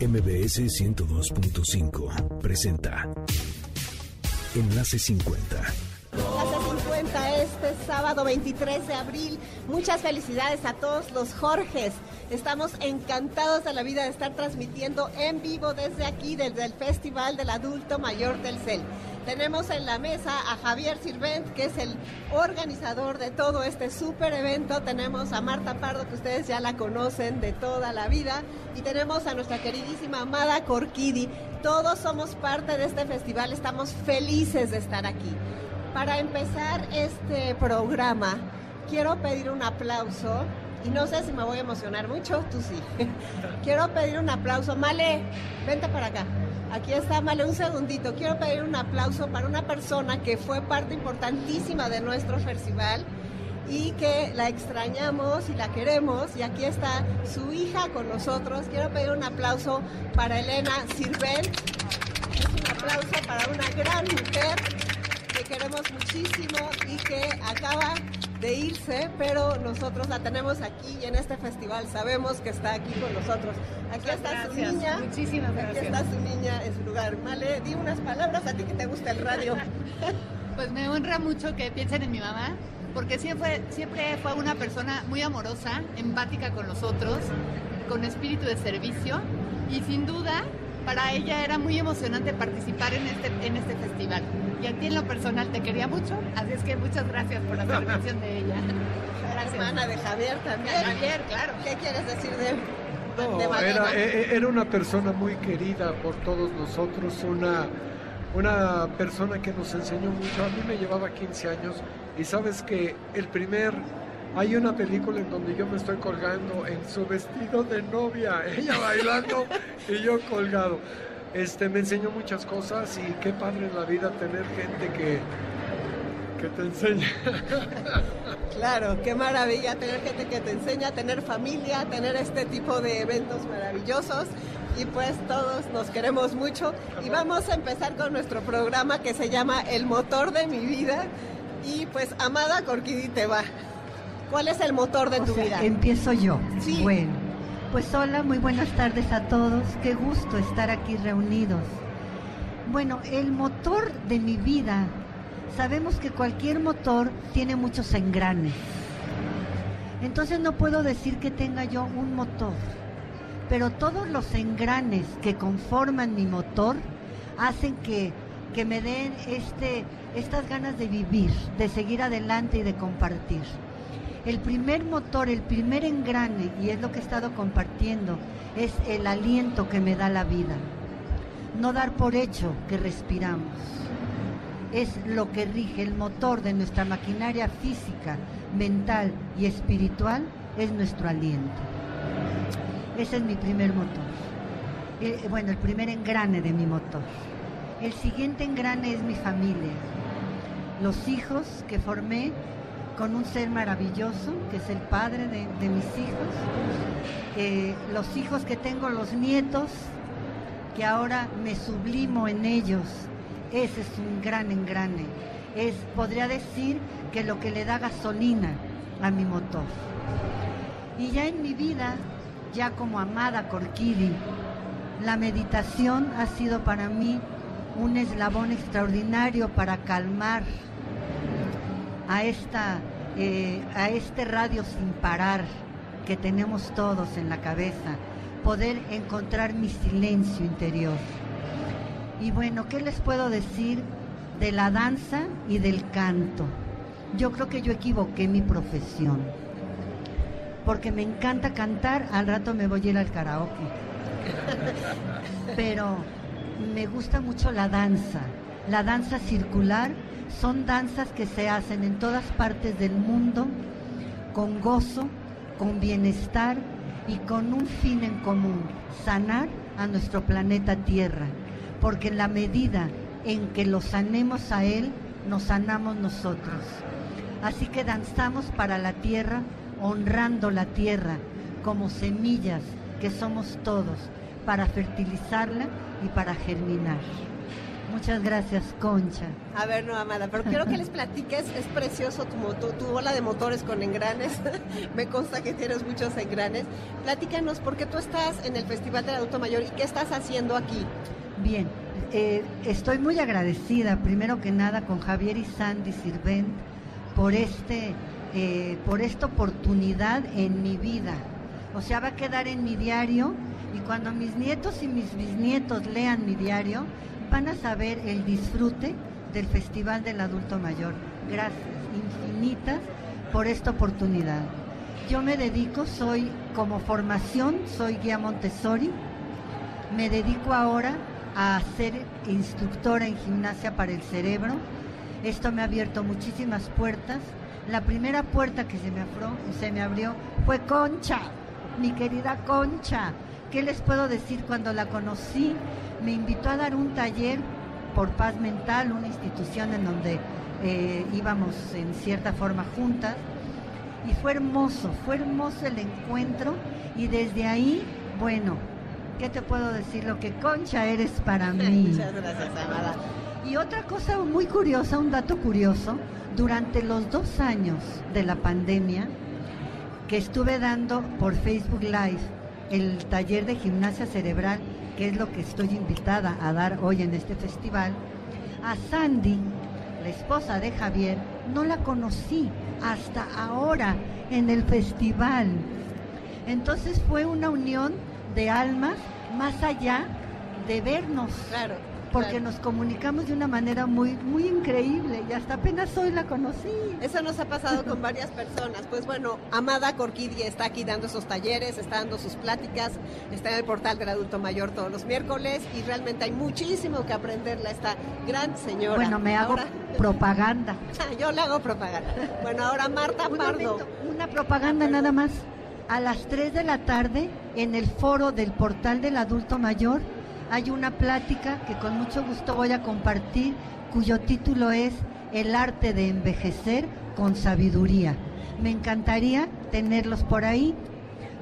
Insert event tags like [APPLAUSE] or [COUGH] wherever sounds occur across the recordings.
MBS 102.5 presenta Enlace 50. Enlace 50 este sábado 23 de abril. Muchas felicidades a todos los Jorges. Estamos encantados de la vida de estar transmitiendo en vivo desde aquí, desde el Festival del Adulto Mayor del CEL. Tenemos en la mesa a Javier Sirvent, que es el organizador de todo este súper evento. Tenemos a Marta Pardo, que ustedes ya la conocen de toda la vida. Y tenemos a nuestra queridísima Amada Corquidi. Todos somos parte de este festival, estamos felices de estar aquí. Para empezar este programa, quiero pedir un aplauso. Y no sé si me voy a emocionar mucho, tú sí. [LAUGHS] quiero pedir un aplauso. Male, vente para acá. Aquí está, Male, un segundito. Quiero pedir un aplauso para una persona que fue parte importantísima de nuestro festival y que la extrañamos y la queremos. Y aquí está su hija con nosotros. Quiero pedir un aplauso para Elena Sirvent. Es un aplauso para una gran mujer que queremos muchísimo y que acaba de irse, pero nosotros la tenemos aquí y en este festival sabemos que está aquí con nosotros. Aquí está su niña. Muchísimas gracias. Aquí está su niña en su lugar. Vale, di unas palabras a ti que te gusta el radio. [LAUGHS] Pues me honra mucho que piensen en mi mamá, porque siempre, siempre fue una persona muy amorosa, empática con los otros, con espíritu de servicio y sin duda para ella era muy emocionante participar en este, en este festival. Y a ti en lo personal te quería mucho, así es que muchas gracias por la mención de ella. [LAUGHS] Gracias. Hermana de Javier también. Javier, claro. ¿Qué quieres decir de, no, Malena? era, e, era, una persona muy querida por todos nosotros, una, una persona que nos enseñó mucho. A mí me llevaba 15 años y sabes que el primer hay una película en donde yo me estoy colgando en su vestido de novia, [LAUGHS] ella bailando y yo colgado. Este, me enseñó muchas cosas y qué padre en la vida tener gente que, que te enseña. [LAUGHS] Claro, qué maravilla tener gente que te enseña, tener familia, tener este tipo de eventos maravillosos y pues todos nos queremos mucho y vamos a empezar con nuestro programa que se llama El motor de mi vida y pues Amada Corquidi te va. ¿Cuál es el motor de o tu sea, vida? Empiezo yo. Sí. Bueno, pues hola, muy buenas tardes a todos. Qué gusto estar aquí reunidos. Bueno, el motor de mi vida, sabemos que cualquier motor tiene muchos engranes. Entonces no puedo decir que tenga yo un motor, pero todos los engranes que conforman mi motor hacen que, que me den este, estas ganas de vivir, de seguir adelante y de compartir. El primer motor, el primer engrane, y es lo que he estado compartiendo, es el aliento que me da la vida. No dar por hecho que respiramos. Es lo que rige el motor de nuestra maquinaria física, mental y espiritual, es nuestro aliento. Ese es mi primer motor. Eh, bueno, el primer engrane de mi motor. El siguiente engrane es mi familia. Los hijos que formé con un ser maravilloso, que es el padre de, mis hijos, los hijos que tengo, los nietos, que ahora me sublimo en ellos, ese es un gran engrane. Es, podría decir, que lo que le da gasolina a mi motor. Y ya en mi vida, ya como amada Corquidi, la meditación ha sido para mí un eslabón extraordinario para calmar a, esta, eh, a este radio sin parar que tenemos todos en la cabeza, poder encontrar mi silencio interior. Y bueno, ¿qué les puedo decir de la danza y del canto? Yo creo que yo equivoqué mi profesión, porque me encanta cantar, al rato me voy a ir al karaoke, [LAUGHS] pero me gusta mucho la danza, la danza circular son danzas que se hacen en todas partes del mundo con gozo, con bienestar y con un fin en común, sanar a nuestro planeta Tierra, porque en la medida en que lo sanemos a Él, nos sanamos nosotros. Así que danzamos para la Tierra, honrando la Tierra como semillas que somos todos, para fertilizarla y para germinar. Muchas gracias, Concha. A ver, no, Amada, pero quiero que les platiques, es precioso tu, moto, tu bola de motores con engranes, [LAUGHS] me consta que tienes muchos engranes. Platícanos, ¿por qué tú estás en el Festival del Adulto Mayor y qué estás haciendo aquí? Bien, eh, estoy muy agradecida, primero que nada, con Javier y Sandy Sirvent por, este, eh, por esta oportunidad en mi vida. O sea, va a quedar en mi diario y cuando mis nietos y mis bisnietos lean mi diario, van a saber el disfrute del Festival del Adulto Mayor. Gracias infinitas por esta oportunidad. Yo me dedico, soy como formación, soy guía Montessori. Me dedico ahora a ser instructora en gimnasia para el cerebro. Esto me ha abierto muchísimas puertas. La primera puerta que se me, se me abrió fue Concha, mi querida Concha. ¿Qué les puedo decir cuando la conocí? me invitó a dar un taller por paz mental, una institución en donde eh, íbamos en cierta forma juntas. Y fue hermoso, fue hermoso el encuentro y desde ahí, bueno, ¿qué te puedo decir? Lo que Concha eres para [LAUGHS] mí. Muchas gracias, Amada. Y otra cosa muy curiosa, un dato curioso, durante los dos años de la pandemia, que estuve dando por Facebook Live el taller de gimnasia cerebral que es lo que estoy invitada a dar hoy en este festival, a Sandy, la esposa de Javier, no la conocí hasta ahora en el festival. Entonces fue una unión de almas más allá de vernos. Claro porque nos comunicamos de una manera muy muy increíble y hasta apenas hoy la conocí. Eso nos ha pasado con varias personas. Pues bueno, Amada Corquidia está aquí dando esos talleres, está dando sus pláticas, está en el portal del adulto mayor todos los miércoles y realmente hay muchísimo que aprenderle a esta gran señora. Bueno, me hago propaganda. [LAUGHS] Yo le hago propaganda. Bueno, ahora Marta Pardo. una propaganda nada más. A las 3 de la tarde en el foro del portal del adulto mayor hay una plática que con mucho gusto voy a compartir, cuyo título es El arte de envejecer con sabiduría. Me encantaría tenerlos por ahí.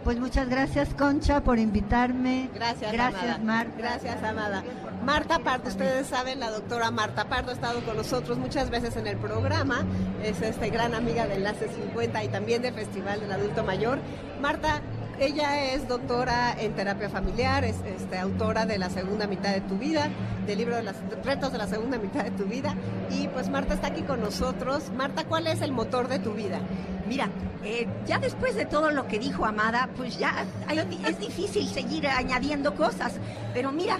Pues muchas gracias Concha por invitarme. Gracias, gracias Mar. Gracias, Amada. Marta Pardo, ustedes saben, la doctora Marta Pardo ha estado con nosotros muchas veces en el programa, es este gran amiga de Enlace 50 y también del Festival del Adulto Mayor. Marta, ella es doctora en terapia familiar, es este, autora de La segunda mitad de tu vida, del libro de los retos de la segunda mitad de tu vida. Y pues Marta está aquí con nosotros. Marta, ¿cuál es el motor de tu vida? Mira, eh, ya después de todo lo que dijo Amada, pues ya es difícil seguir añadiendo cosas. Pero mira,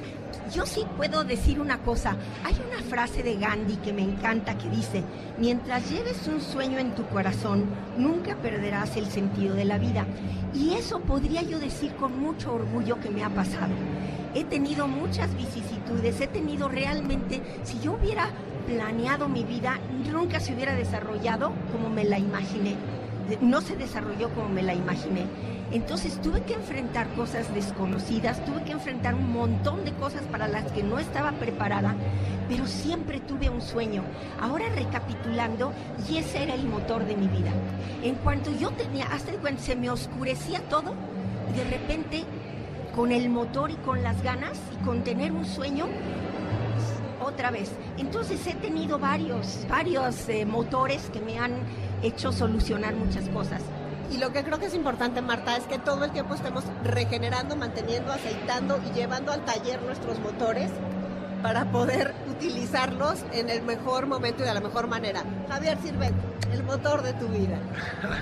yo sí puedo decir una cosa. Hay una frase de Gandhi que me encanta que dice, mientras lleves un sueño en tu corazón, nunca perderás el sentido de la vida. Y eso podría yo decir con mucho orgullo que me ha pasado. He tenido muchas vicisitudes, he tenido realmente, si yo hubiera planeado mi vida, nunca se hubiera desarrollado como me la imaginé. No se desarrolló como me la imaginé. Entonces tuve que enfrentar cosas desconocidas, tuve que enfrentar un montón de cosas para las que no estaba preparada, pero siempre tuve un sueño. Ahora recapitulando, y ese era el motor de mi vida. En cuanto yo tenía, hasta cuando se me oscurecía todo, de repente, con el motor y con las ganas y con tener un sueño, otra vez. Entonces he tenido varios, varios eh, motores que me han hecho solucionar muchas cosas. Y lo que creo que es importante, Marta, es que todo el tiempo estemos regenerando, manteniendo, aceitando y llevando al taller nuestros motores para poder utilizarlos en el mejor momento y de la mejor manera. Javier Sirven, el motor de tu vida.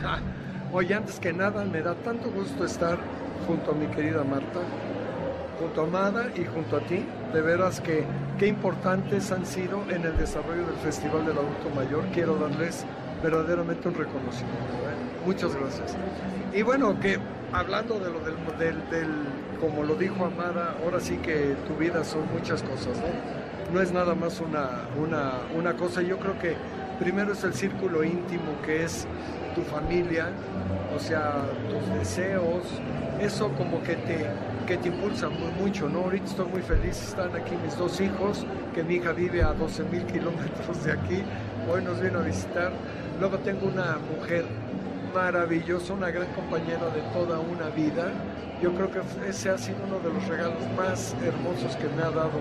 [LAUGHS] Oye, antes que nada, me da tanto gusto estar junto a mi querida Marta, junto a Amada y junto a ti. De veras que qué importantes han sido en el desarrollo del Festival del Adulto Mayor. Quiero darles verdaderamente un reconocimiento. ¿eh? Muchas gracias. Y bueno, que hablando de lo del, del, del, como lo dijo Amada, ahora sí que tu vida son muchas cosas, ¿no? No es nada más una, una, una cosa. Yo creo que primero es el círculo íntimo que es tu familia, o sea, tus deseos, eso como que te, que te impulsa muy, mucho, ¿no? Ahorita estoy muy feliz, están aquí mis dos hijos, que mi hija vive a 12 mil kilómetros de aquí, hoy nos vino a visitar Luego tengo una mujer maravillosa, una gran compañera de toda una vida. Yo creo que ese ha sido uno de los regalos más hermosos que me ha dado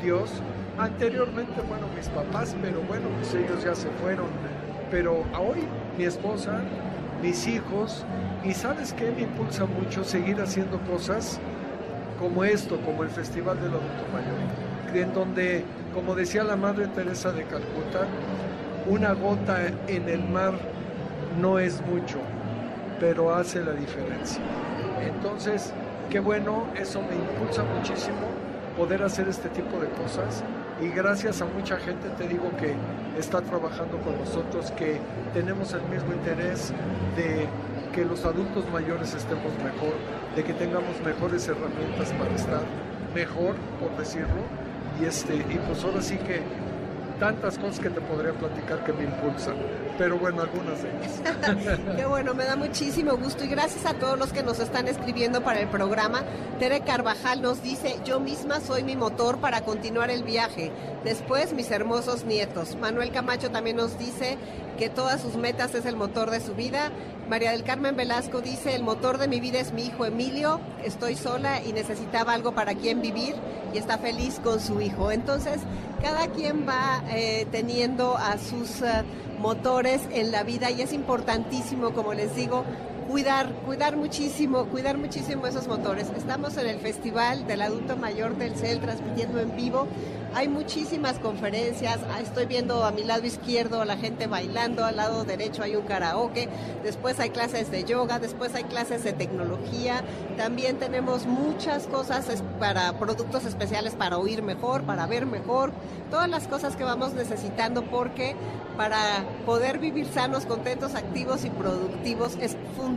Dios. Anteriormente, bueno, mis papás, pero bueno, pues ellos ya se fueron. Pero hoy mi esposa, mis hijos, y sabes qué me impulsa mucho seguir haciendo cosas como esto, como el Festival del Adulto Mayor, en donde, como decía la Madre Teresa de Calcuta, una gota en el mar no es mucho, pero hace la diferencia. Entonces, qué bueno, eso me impulsa muchísimo poder hacer este tipo de cosas y gracias a mucha gente te digo que está trabajando con nosotros, que tenemos el mismo interés de que los adultos mayores estemos mejor, de que tengamos mejores herramientas para estar mejor, por decirlo, y este y pues ahora sí que tantas cosas que te podría platicar que me impulsan, pero bueno, algunas de ellas. [LAUGHS] Qué bueno, me da muchísimo gusto y gracias a todos los que nos están escribiendo para el programa. Tere Carvajal nos dice, yo misma soy mi motor para continuar el viaje. Después, mis hermosos nietos. Manuel Camacho también nos dice que todas sus metas es el motor de su vida. María del Carmen Velasco dice, el motor de mi vida es mi hijo Emilio, estoy sola y necesitaba algo para quien vivir y está feliz con su hijo. Entonces, cada quien va eh, teniendo a sus eh, motores en la vida y es importantísimo, como les digo, cuidar, cuidar muchísimo, cuidar muchísimo esos motores. Estamos en el Festival del Adulto Mayor del CEL transmitiendo en vivo. Hay muchísimas conferencias, ah, estoy viendo a mi lado izquierdo a la gente bailando, al lado derecho hay un karaoke, después hay clases de yoga, después hay clases de tecnología, también tenemos muchas cosas para productos especiales para oír mejor, para ver mejor, todas las cosas que vamos necesitando porque para poder vivir sanos, contentos, activos y productivos es fundamental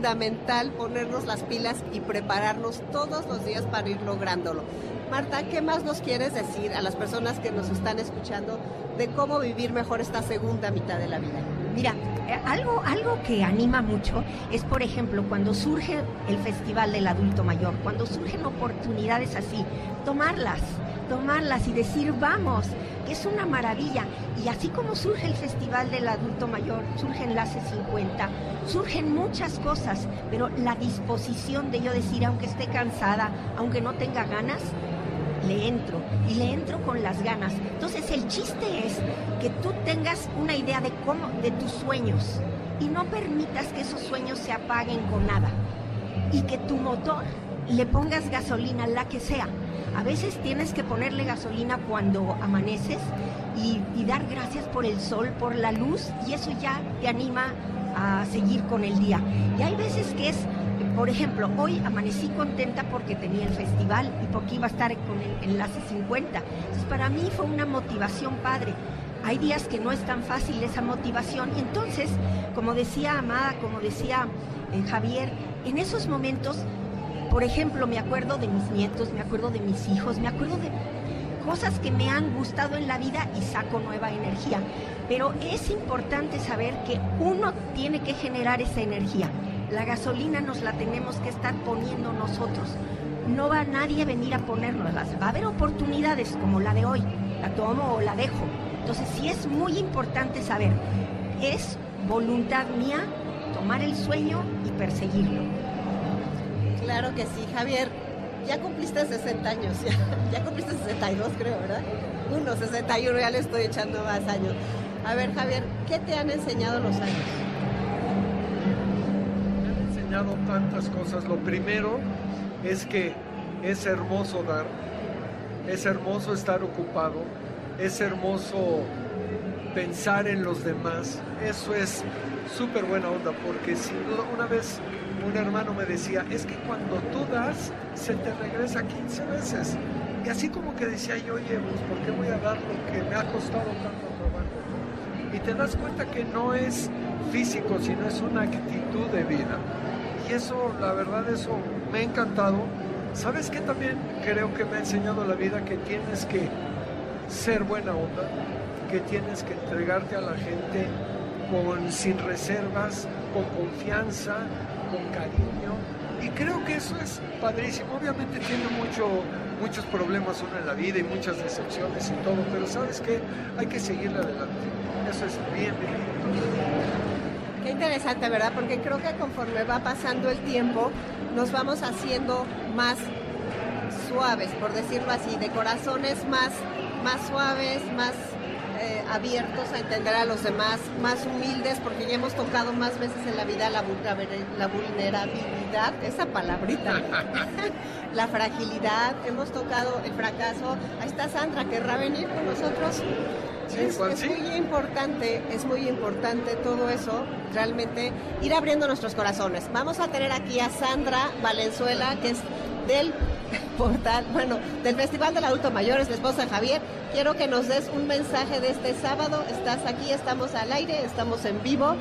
ponernos las pilas y prepararnos todos los días para ir lográndolo. Marta, ¿qué más nos quieres decir a las personas que nos están escuchando de cómo vivir mejor esta segunda mitad de la vida? Mira, eh, algo, algo que anima mucho es, por ejemplo, cuando surge el Festival del Adulto Mayor, cuando surgen oportunidades así, tomarlas, tomarlas y decir, vamos, es una maravilla. Y así como surge el Festival del Adulto Mayor, surge Enlace 50, surgen muchas cosas, pero la disposición de yo decir, aunque esté cansada, aunque no tenga ganas, le entro y le entro con las ganas. Entonces el chiste es que tú tengas una idea de cómo, de tus sueños y no permitas que esos sueños se apaguen con nada y que tu motor le pongas gasolina, la que sea. A veces tienes que ponerle gasolina cuando amaneces y, dar gracias por el sol, por la luz y eso ya te anima a seguir con el día. Y hay veces que es por ejemplo, hoy amanecí contenta porque tenía el festival y porque iba a estar con el enlace 50. Entonces, para mí fue una motivación padre. Hay días que no es tan fácil esa motivación y entonces, como decía Amada, como decía eh, Javier, en esos momentos, por ejemplo, me acuerdo de mis nietos, me acuerdo de mis hijos, me acuerdo de cosas que me han gustado en la vida y saco nueva energía. Pero es importante saber que uno tiene que generar esa energía. La gasolina nos la tenemos que estar poniendo nosotros. No va nadie a venir a ponernoslas. Va a haber oportunidades como la de hoy. La tomo o la dejo. Entonces sí es muy importante saber. Es voluntad mía tomar el sueño y perseguirlo. Claro que sí, Javier. Ya cumpliste 60 años, [LAUGHS] ya, ya cumpliste 62 creo, ¿verdad? Uno, 61, ya le estoy echando más años. A ver, Javier, ¿qué te han enseñado los años? tantas cosas. Lo primero es que es hermoso dar, es hermoso estar ocupado, es hermoso pensar en los demás. Eso es súper buena onda, porque duda una vez un hermano me decía, es que cuando tú das, se te regresa 15 veces. Y así como que decía yo, oye, pues ¿por qué voy a dar lo que me ha costado tanto trabajo? Y te das cuenta que no es físico, sino es una actitud de vida y eso, la verdad, eso me ha encantado. ¿Sabes qué también creo que me ha enseñado la vida? Que tienes que ser buena onda, que tienes que entregarte a la gente con, sin reservas, con confianza, con cariño. Y creo que eso es padrísimo. Obviamente tiene mucho, muchos problemas uno en la vida y muchas decepciones y todo, pero ¿sabes qué? Hay que seguirle adelante. Eso es bien, bien. Qué interesante, ¿verdad? Porque creo que conforme va pasando el tiempo, nos vamos haciendo más suaves, por decirlo así, de corazones más, más suaves, más abiertos a entender a los demás, más humildes, porque ya hemos tocado más veces en la vida la, la vulnerabilidad, esa palabrita, [LAUGHS] la fragilidad, hemos tocado el fracaso. Ahí está Sandra, ¿querrá venir con nosotros? es, muy importante, es muy importante todo eso, realmente ir abriendo nuestros corazones. Vamos a tener aquí a Sandra Valenzuela, que es del portal, bueno, del Festival del Adulto Mayor, es la esposa de Javier. Quiero que nos des un mensaje de este sábado. Estás aquí, estamos al aire, estamos en vivo.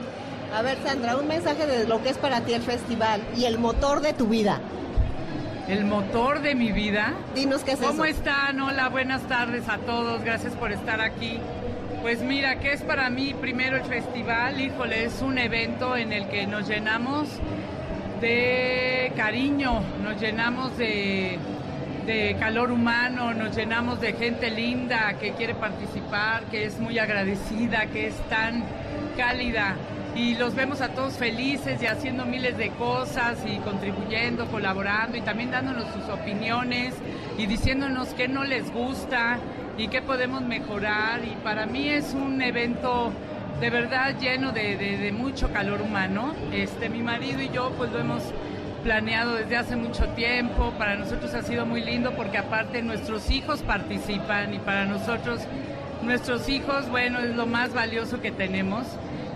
A ver, Sandra, un mensaje de lo que es para ti el festival y el motor de tu vida. El motor de mi vida. Dinos qué es ¿Cómo están? Hola, buenas tardes a todos. Gracias por estar aquí. Pues mira, ¿qué es para mí primero el festival? Híjole, es un evento en el que nos llenamos de cariño, nos llenamos de, calor humano, nos llenamos de gente linda que quiere participar, que es muy agradecida, que es tan cálida. Y los vemos a todos felices y haciendo miles de cosas y contribuyendo, colaborando y también dándonos sus opiniones y diciéndonos qué no les gusta y qué podemos mejorar. Y para mí es un evento de verdad lleno de, mucho calor humano. Este, mi marido y yo pues lo hemos planeado desde hace mucho tiempo. Para nosotros ha sido muy lindo porque aparte nuestros hijos participan y para nosotros nuestros hijos, bueno, es lo más valioso que tenemos.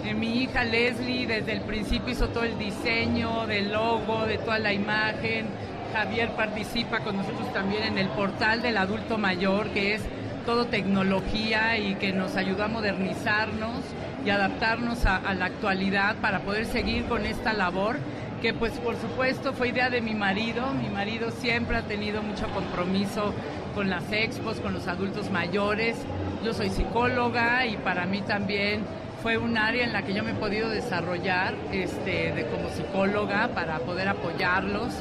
Eh, mi hija Leslie desde el principio hizo todo el diseño del logo, de toda la imagen. Javier participa con nosotros también en el portal del adulto mayor, que es todo tecnología y que nos ayuda a modernizarnos y adaptarnos a, la actualidad para poder seguir con esta labor que pues por supuesto fue idea de mi marido. Mi marido siempre ha tenido mucho compromiso con las expos, con los adultos mayores. Yo soy psicóloga y para mí también fue un área en la que yo me he podido desarrollar este, de, como psicóloga para poder apoyarlos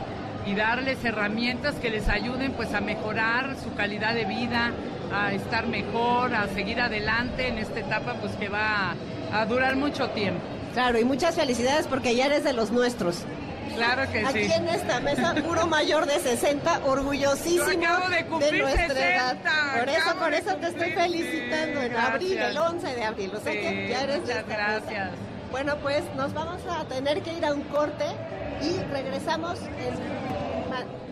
y darles herramientas que les ayuden pues a mejorar su calidad de vida, a estar mejor, a seguir adelante en esta etapa pues que va a, durar mucho tiempo. Claro, y muchas felicidades porque ya eres de los nuestros. Claro que sí. Aquí en esta mesa, puro mayor de 60, orgullosísimo de, nuestra edad. Por eso, por eso te estoy felicitando en abril, el 11 de abril. O sea que ya eres muchas gracias. Bueno, pues nos vamos a tener que ir a un corte y regresamos en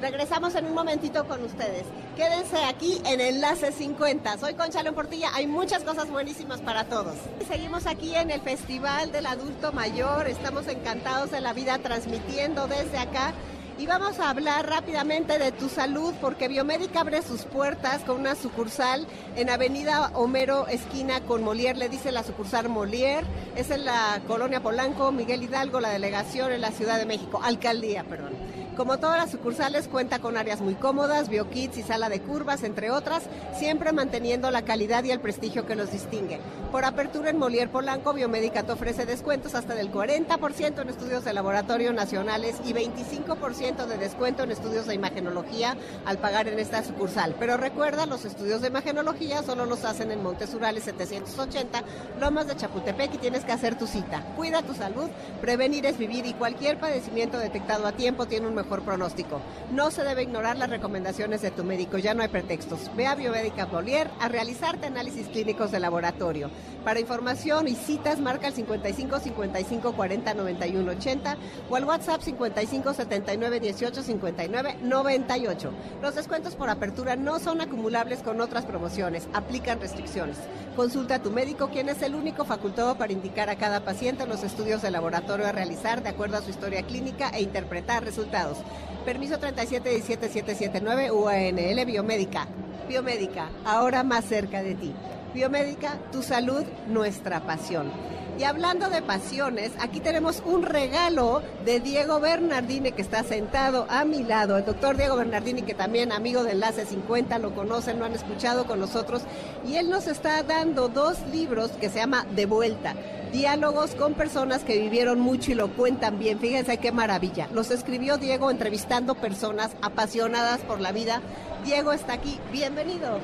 regresamos en un momentito con ustedes. Quédense aquí en Enlace 50. Soy Concha León Portilla, hay muchas cosas buenísimas para todos. Seguimos aquí en el Festival del Adulto Mayor, estamos encantados de la vida transmitiendo desde acá. Y vamos a hablar rápidamente de tu salud porque Biomédica abre sus puertas con una sucursal en Avenida Homero Esquina con Molière, le dice la sucursal Molière, es en la colonia Polanco, Miguel Hidalgo, la delegación en la Ciudad de México, alcaldía, perdón. Como todas las sucursales, cuenta con áreas muy cómodas, biokits y sala de curvas, entre otras, siempre manteniendo la calidad y el prestigio que los distingue. Por apertura en Molière Polanco, Biomédica te ofrece descuentos hasta del 40% en estudios de laboratorio nacionales y 25% de descuento en estudios de imagenología al pagar en esta sucursal. Pero recuerda, los estudios de imagenología solo los hacen en Montes Urales 780, Lomas de Chapultepec y tienes que hacer tu cita. Cuida tu salud, prevenir es vivir y cualquier padecimiento detectado a tiempo tiene un mejor pronóstico. No se debe ignorar las recomendaciones de tu médico, ya no hay pretextos. Ve a Biomédica Polier a realizarte análisis clínicos de laboratorio. Para información y citas marca el 55 55 40 91 80 o al WhatsApp 55 79 18 59 98. Los descuentos por apertura no son acumulables con otras promociones, aplican restricciones. Consulta a tu médico, quien es el único facultado para indicar a cada paciente los estudios de laboratorio a realizar de acuerdo a su historia clínica e interpretar resultados. Permiso 3717779 UANL Biomédica. Biomédica, ahora más cerca de ti. Biomédica, tu salud, nuestra pasión. Y hablando de pasiones, aquí tenemos un regalo de Diego Bernardini que está sentado a mi lado. El doctor Diego Bernardini, que también amigo de Enlace 50, lo conocen, lo han escuchado con nosotros. Y él nos está dando dos libros que se llama De Vuelta diálogos con personas que vivieron mucho y lo cuentan bien. Fíjense qué maravilla. Los escribió Diego entrevistando personas apasionadas por la vida Diego está aquí. Bienvenido.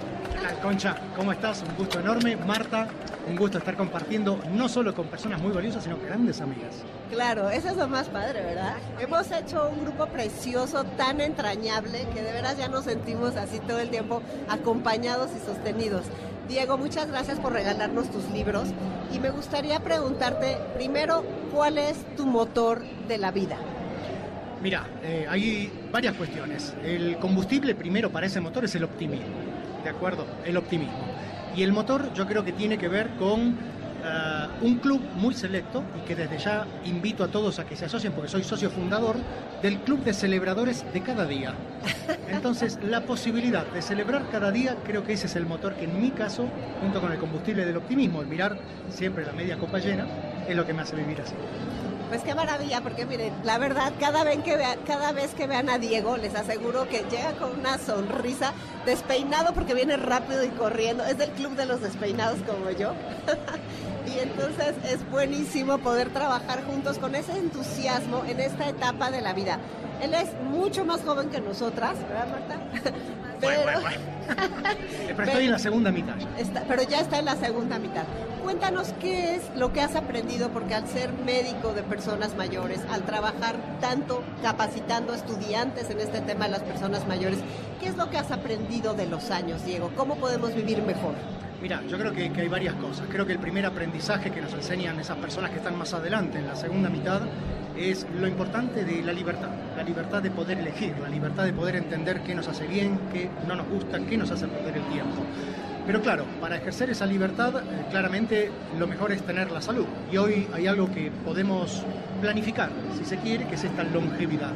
Concha? ¿Cómo estás? Un gusto enorme. Marta, un gusto estar compartiendo no solo con personas muy valiosas, sino grandes amigas. Claro, eso es lo más padre, ¿verdad? Hemos hecho un grupo precioso, tan entrañable, que de veras ya nos sentimos así todo el tiempo acompañados y sostenidos. Diego, muchas gracias por regalarnos tus libros y me gustaría preguntarte primero, ¿cuál es tu motor de la vida? Mira, eh, hay varias cuestiones. El combustible primero para ese motor es el optimismo, ¿de acuerdo? El optimismo. Y el motor yo creo que tiene que ver con eh, un club muy selecto y que desde ya invito a todos a que se asocien porque soy socio fundador del club de celebradores de cada día. Entonces, la posibilidad de celebrar cada día creo que ese es el motor que en mi caso, junto con el combustible del optimismo, el mirar siempre la media copa llena, es lo que me hace vivir así. Pues qué maravilla, porque miren, la verdad, cada vez, que vean, cada vez que vean a Diego, les aseguro que llega con una sonrisa, despeinado porque viene rápido y corriendo. Es del club de los despeinados como yo. [LAUGHS] y entonces es buenísimo poder trabajar juntos con ese entusiasmo en esta etapa de la vida. Él es mucho más joven que nosotras, ¿verdad, Marta? [LAUGHS] Pero, [LAUGHS] pero estoy en la segunda mitad. pero ya está en la segunda mitad. Cuéntanos qué es lo que has aprendido, porque al ser médico de personas mayores, al trabajar tanto capacitando estudiantes en este tema de las personas mayores, ¿qué es lo que has aprendido de los años, Diego? ¿Cómo podemos vivir mejor? Mira, yo creo que, hay varias cosas. Creo que el primer aprendizaje que nos enseñan esas personas que están más adelante, en la segunda mitad, es lo importante de la libertad. La libertad de poder elegir, la libertad de poder entender qué nos hace bien, qué no nos gusta, qué nos hace perder el tiempo. Pero claro, para ejercer esa libertad, eh, claramente lo mejor es tener la salud. Y hoy hay algo que podemos planificar, si se quiere, que es esta longevidad.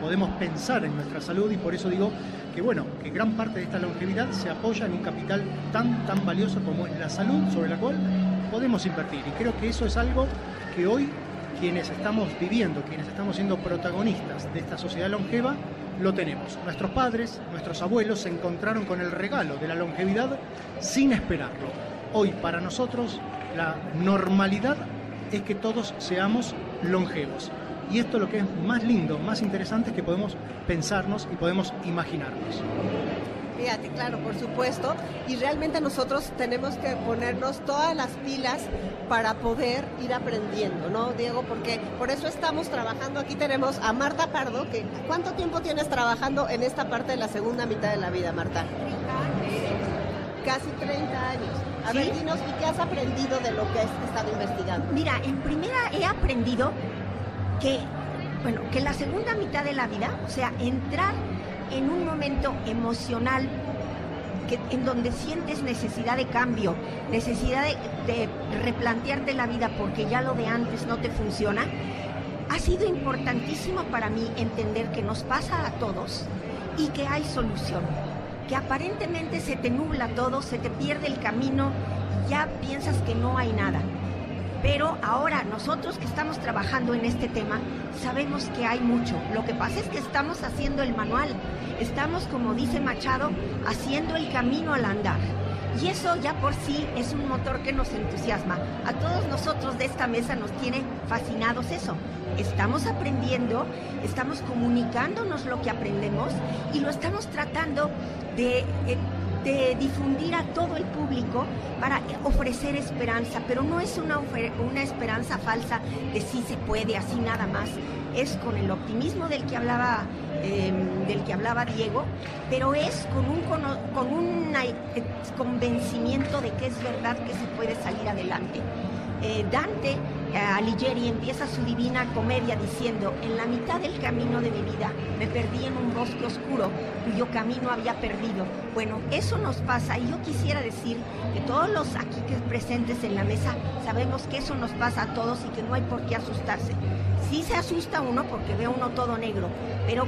Podemos pensar en nuestra salud y por eso digo que bueno, que gran parte de esta longevidad se apoya en un capital tan, tan valioso como es la salud sobre la cual podemos invertir. Y creo que eso es algo que hoy quienes estamos viviendo, quienes estamos siendo protagonistas de esta sociedad longeva, lo tenemos. Nuestros padres, nuestros abuelos se encontraron con el regalo de la longevidad sin esperarlo. Hoy para nosotros la normalidad es que todos seamos longevos. Y esto lo que es más lindo, más interesante es que podemos pensarnos y podemos imaginarnos. Fíjate, claro, por supuesto. Y realmente nosotros tenemos que ponernos todas las pilas para poder ir aprendiendo, ¿no, Diego? Porque por eso estamos trabajando. Aquí tenemos a Marta Pardo, que ¿cuánto tiempo tienes trabajando en esta parte de la segunda mitad de la vida, Marta? Casi 30 años. A ver, dinos, ¿y qué has aprendido de lo que has estado investigando? Mira, en primera he aprendido que, bueno, que la segunda mitad de la vida, o sea, entrar en un momento emocional que, en donde sientes necesidad de cambio, necesidad de, replantearte la vida porque ya lo de antes no te funciona, ha sido importantísimo para mí entender que nos pasa a todos y que hay solución, que aparentemente se te nubla todo, se te pierde el camino, ya piensas que no hay nada. Pero ahora nosotros que estamos trabajando en este tema sabemos que hay mucho. Lo que pasa es que estamos haciendo el manual, estamos, como dice Machado, haciendo el camino al andar. Y eso ya por sí es un motor que nos entusiasma. A todos nosotros de esta mesa nos tiene fascinados eso. Estamos aprendiendo, estamos comunicándonos lo que aprendemos y lo estamos tratando de... Eh, de difundir a todo el público para ofrecer esperanza, pero no es una, una esperanza falsa de si se puede, así nada más. Es con el optimismo del que hablaba, em, del que hablaba Diego, pero es con un, con un eh, convencimiento de que es verdad que se puede salir adelante. Eh, Dante eh, Alighieri empieza su divina comedia diciendo, en la mitad del camino de mi vida me perdí en un bosque oscuro cuyo camino había perdido. Bueno, eso nos pasa y yo quisiera decir que todos los aquí presentes en la mesa sabemos que eso nos pasa a todos y que no hay por qué asustarse. Sí se asusta uno porque ve uno todo negro, pero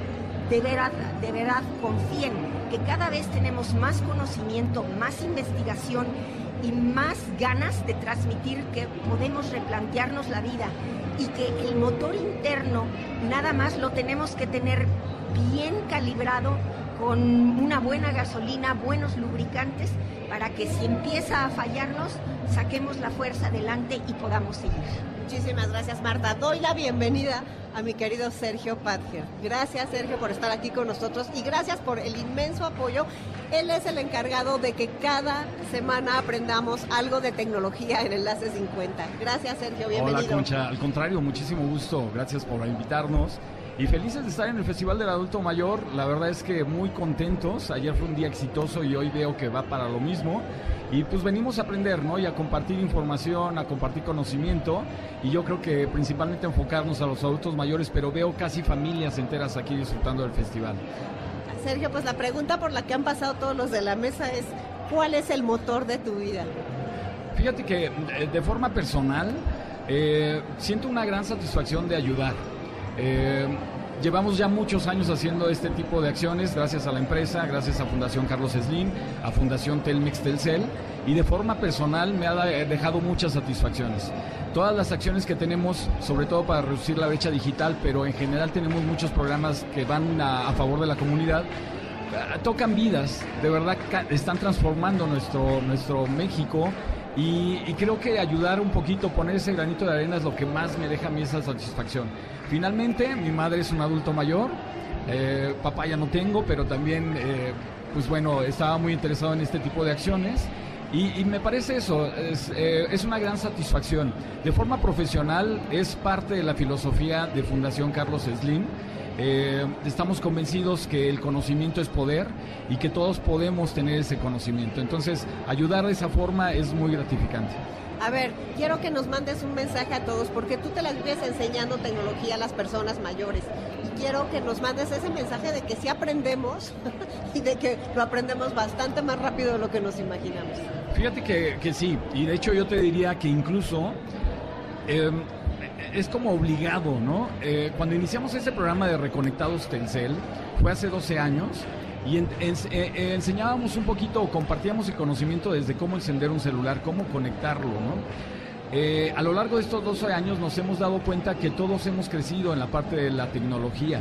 de verdad, de verdad confíen que cada vez tenemos más conocimiento, más investigación y más ganas de transmitir que podemos replantearnos la vida y que el motor interno nada más lo tenemos que tener bien calibrado con una buena gasolina, buenos lubricantes, para que si empieza a fallarnos, saquemos la fuerza adelante y podamos seguir. Muchísimas gracias Marta. Doy la bienvenida a mi querido Sergio Padger. Gracias Sergio por estar aquí con nosotros y gracias por el inmenso apoyo. Él es el encargado de que cada semana aprendamos algo de tecnología en Enlace 50. Gracias Sergio, bienvenido. Hola Concha, al contrario, muchísimo gusto. Gracias por invitarnos. Y felices de estar en el Festival del Adulto Mayor. La verdad es que muy contentos. Ayer fue un día exitoso y hoy veo que va para lo mismo. Y pues venimos a aprender, ¿no? Y a compartir información, a compartir conocimiento. Y yo creo que principalmente enfocarnos a los adultos mayores, pero veo casi familias enteras aquí disfrutando del festival. Sergio, pues la pregunta por la que han pasado todos los de la mesa es, ¿cuál es el motor de tu vida? Fíjate que eh, de forma personal eh, siento una gran satisfacción de ayudar. Eh, llevamos ya muchos años haciendo este tipo de acciones gracias a la empresa, gracias a Fundación Carlos Slim, a Fundación Telmex Telcel y de forma personal me ha dejado muchas satisfacciones. Todas las acciones que tenemos, sobre todo para reducir la brecha digital, pero en general tenemos muchos programas que van a, favor de la comunidad, eh, tocan vidas, de verdad están transformando nuestro, nuestro México y, creo que ayudar un poquito, poner ese granito de arena es lo que más me deja a mí esa satisfacción. Finalmente, mi madre es un adulto mayor, eh, papá ya no tengo, pero también, eh, pues bueno, estaba muy interesado en este tipo de acciones. Y, me parece eso, es, eh, es, una gran satisfacción. De forma profesional es parte de la filosofía de Fundación Carlos Slim. Eh, estamos convencidos que el conocimiento es poder y que todos podemos tener ese conocimiento. Entonces, ayudar de esa forma es muy gratificante. A ver, quiero que nos mandes un mensaje a todos, porque tú te las vives enseñando tecnología a las personas mayores. Y quiero que nos mandes ese mensaje de que sí aprendemos [LAUGHS] y de que lo aprendemos bastante más rápido de lo que nos imaginamos. Fíjate que, que sí, y de hecho yo te diría que incluso... Eh, es como obligado, ¿no? Eh, cuando iniciamos ese programa de Reconectados Telcel, fue hace 12 años, y eh, eh, enseñábamos un poquito, compartíamos el conocimiento desde cómo encender un celular, cómo conectarlo, ¿no? a lo largo de estos 12 años nos hemos dado cuenta que todos hemos crecido en la parte de la tecnología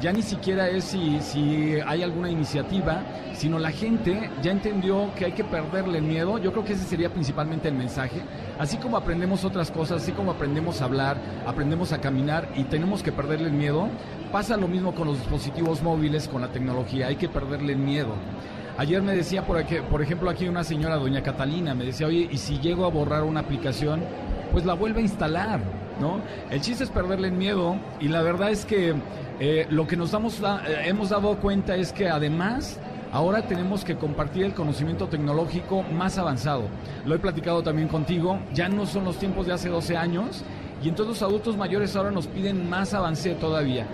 ya ni siquiera es si, si hay alguna iniciativa, sino la gente ya entendió que hay que perderle el miedo. Yo creo que ese sería principalmente el mensaje. Así como aprendemos otras cosas, así como aprendemos a hablar, aprendemos a caminar y tenemos que perderle el miedo, pasa lo mismo con los dispositivos móviles, con la tecnología, hay que perderle el miedo. Ayer me decía, por, aquí, por ejemplo, aquí una señora, doña Catalina, me decía, oye, ¿y si llego a borrar una aplicación? Pues la vuelve a instalar, ¿no? El chiste es perderle el miedo y la verdad es que eh, lo que nos damos, eh, hemos dado cuenta es que además ahora tenemos que compartir el conocimiento tecnológico más avanzado. Lo he platicado también contigo, ya no son los tiempos de hace 12 años. Y entonces los adultos mayores ahora nos piden más avance todavía.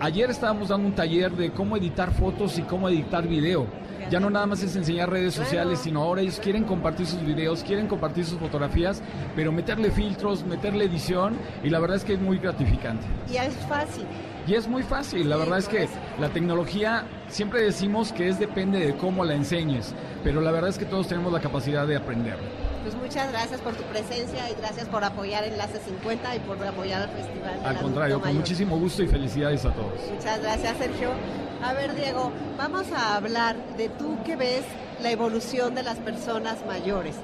ayer estábamos dando un taller de cómo editar fotos y cómo editar video ya no nada más es enseñar redes sociales, sino ahora ellos quieren compartir sus videos, quieren compartir sus fotografías, pero meterle filtros, meterle edición y la verdad es que es muy gratificante. Y es fácil. Y es muy fácil, la verdad es que la tecnología siempre decimos que es depende de cómo la enseñes, pero la verdad es que todos tenemos la capacidad de aprender. Pues muchas gracias por tu presencia y gracias por apoyar Enlace 50 y por apoyar al festival. Al contrario, con muchísimo gusto y felicidades a todos. Muchas gracias, Sergio. A ver, Diego, vamos a hablar de tú que ves la evolución de las personas mayores.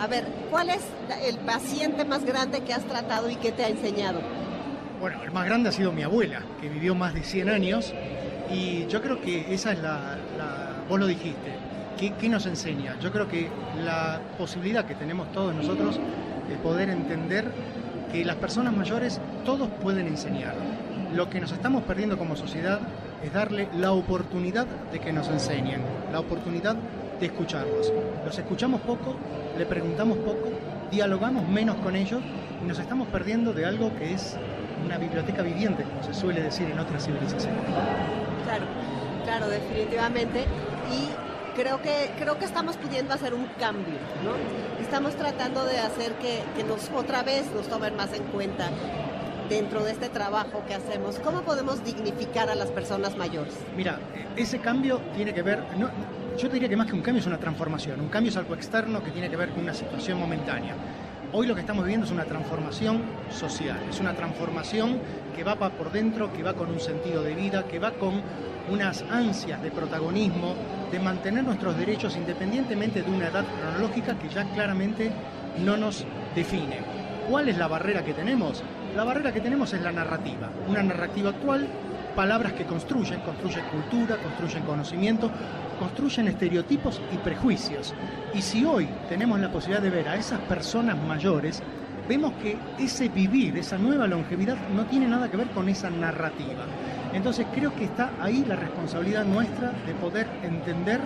A ver, ¿cuál es el paciente más grande que has tratado y que te ha enseñado? Bueno, el más grande ha sido mi abuela, que vivió más de 100 años y yo creo que esa es la, vos lo dijiste, ¿Qué, ¿qué, nos enseña? Yo creo que la posibilidad que tenemos todos nosotros de poder entender que las personas mayores todos pueden enseñar. Lo que nos estamos perdiendo como sociedad es darle la oportunidad de que nos enseñen, la oportunidad de escucharlos. Los escuchamos poco, le preguntamos poco, dialogamos menos con ellos y nos estamos perdiendo de algo que es una biblioteca viviente, como se suele decir en otras civilizaciones. Claro, claro, definitivamente. Y creo que, creo que estamos pudiendo hacer un cambio, ¿no? Estamos tratando de hacer que, que nos otra vez nos tomen más en cuenta dentro de este trabajo que hacemos? ¿Cómo podemos dignificar a las personas mayores? Mira, ese cambio tiene que ver, yo te diría que más que un cambio es una transformación. Un cambio es algo externo que tiene que ver con una situación momentánea. Hoy lo que estamos viviendo es una transformación social, es una transformación que va por dentro, que va con un sentido de vida, que va con unas ansias de protagonismo, de mantener nuestros derechos independientemente de una edad cronológica que ya claramente no nos define. ¿Cuál es la barrera que tenemos? la barrera que tenemos es la narrativa, una narrativa actual, palabras que construyen, construyen cultura, construyen conocimiento, construyen estereotipos y prejuicios. Y si hoy tenemos la posibilidad de ver a esas personas mayores, vemos que ese vivir, esa nueva longevidad, no tiene nada que ver con esa narrativa. Entonces creo que está ahí la responsabilidad nuestra de poder entender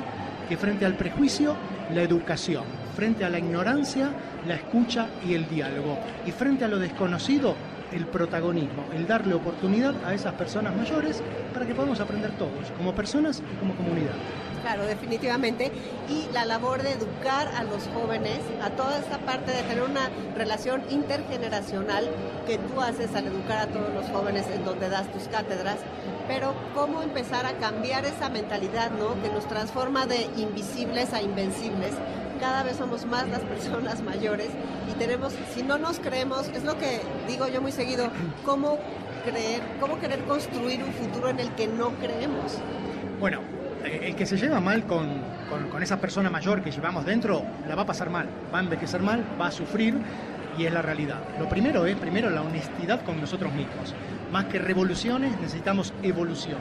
que frente al prejuicio, la educación, frente a la ignorancia, la escucha y el diálogo, y frente a lo desconocido, el protagonismo, el darle oportunidad a esas personas mayores para que podamos aprender todos, como personas y como comunidad. Claro, definitivamente. Y la labor de educar a los jóvenes, a toda esta parte de tener una relación intergeneracional que tú haces al educar a todos los jóvenes en donde das tus cátedras, pero cómo empezar a cambiar esa mentalidad, ¿no? Que nos transforma de invisibles a invencibles. Cada vez somos más las personas mayores y tenemos, si no nos creemos, es lo que digo yo muy seguido, cómo creer, cómo querer construir un futuro en el que no creemos. Bueno, eh, el que se lleva mal con, con, con, esa persona mayor que llevamos dentro, la va a pasar mal, va a envejecer mal, va a sufrir y es la realidad. Lo primero es, primero, la honestidad con nosotros mismos. Más que revoluciones, necesitamos evolución.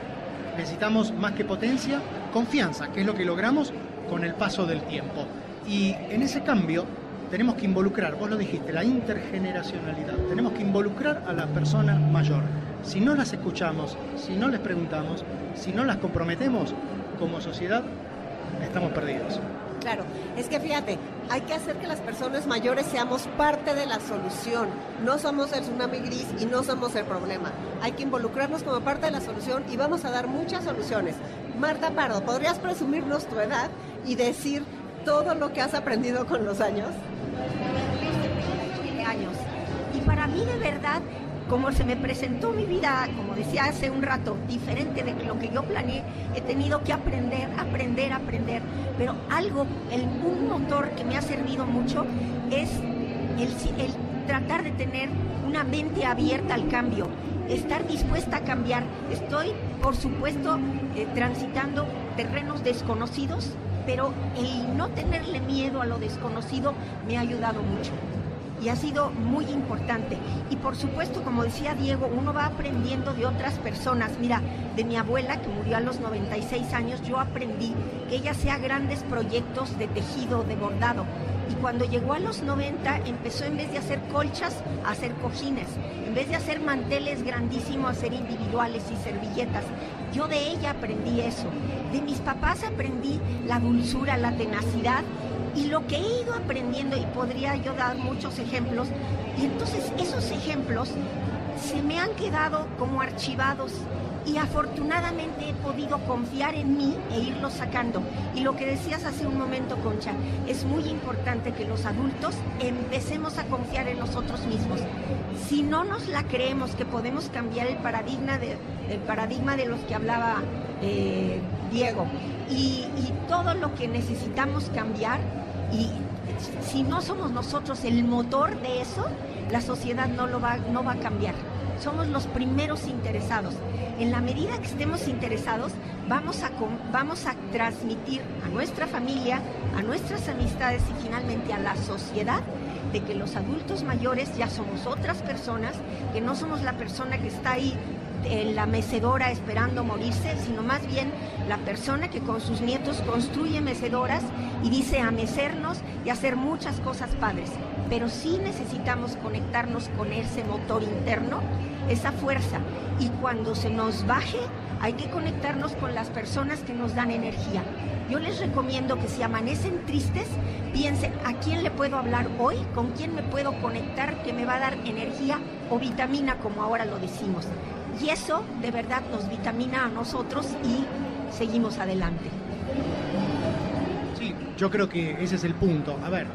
Necesitamos más que potencia, confianza, que es lo que logramos con el paso del tiempo. Y en ese cambio tenemos que involucrar, vos lo dijiste, la intergeneracionalidad. Tenemos que involucrar a la persona mayor. Si no las escuchamos, si no les preguntamos, si no las comprometemos, como sociedad estamos perdidos. Claro, es que fíjate, hay que hacer que las personas mayores seamos parte de la solución. No somos el tsunami gris y no somos el problema. Hay que involucrarnos como parte de la solución y vamos a dar muchas soluciones. Marta Pardo, ¿podrías presumirnos tu edad y decir todo lo que has aprendido con los años? Y para mí de verdad como se me presentó mi vida, como decía hace un rato, diferente de lo que yo planeé, he tenido que aprender, aprender, aprender. Pero algo, el, un motor que me ha servido mucho es el, el tratar de tener una mente abierta al cambio, estar dispuesta a cambiar. Estoy, por supuesto, eh, transitando terrenos desconocidos, pero el no tenerle miedo a lo desconocido me ha ayudado mucho y ha sido muy importante. Y por supuesto, como decía Diego, uno va aprendiendo de otras personas. Mira, de mi abuela que murió a los 96 años, yo aprendí que ella hacía grandes proyectos de tejido, de bordado. Y cuando llegó a los 90 empezó en vez de hacer colchas a hacer cojines, en vez de hacer manteles grandísimos a hacer individuales y servilletas. Yo de ella aprendí eso. De mis papás aprendí la dulzura, la tenacidad y lo que he ido aprendiendo, y podría yo dar muchos ejemplos, y entonces esos ejemplos se me han quedado como archivados y afortunadamente he podido confiar en mí e irlos sacando. Y lo que decías hace un momento, Concha, es muy importante que los adultos empecemos a confiar en nosotros mismos. Si no nos la creemos que podemos cambiar el paradigma de, paradigma de los que hablaba eh, Diego y todo lo que necesitamos cambiar, y si no somos nosotros el motor de eso, la sociedad no, lo va, no va a cambiar. Somos los primeros interesados. En la medida que estemos interesados, vamos a, vamos a transmitir a nuestra familia, a nuestras amistades y finalmente a la sociedad de que los adultos mayores ya somos otras personas, que no somos la persona que está ahí en la mecedora esperando morirse, sino más bien la persona que con sus nietos construye mecedoras y dice a mecernos y hacer muchas cosas padres. Pero sí necesitamos conectarnos con ese motor interno, esa fuerza. Y cuando se nos baje, hay que conectarnos con las personas que nos dan energía. Yo les recomiendo que si amanecen tristes, piensen a quién le puedo hablar hoy, con quién me puedo conectar que me va a dar energía o vitamina, como ahora lo decimos. Y eso de verdad nos vitamina a nosotros y seguimos adelante. Sí, yo creo que ese es el punto. A ver,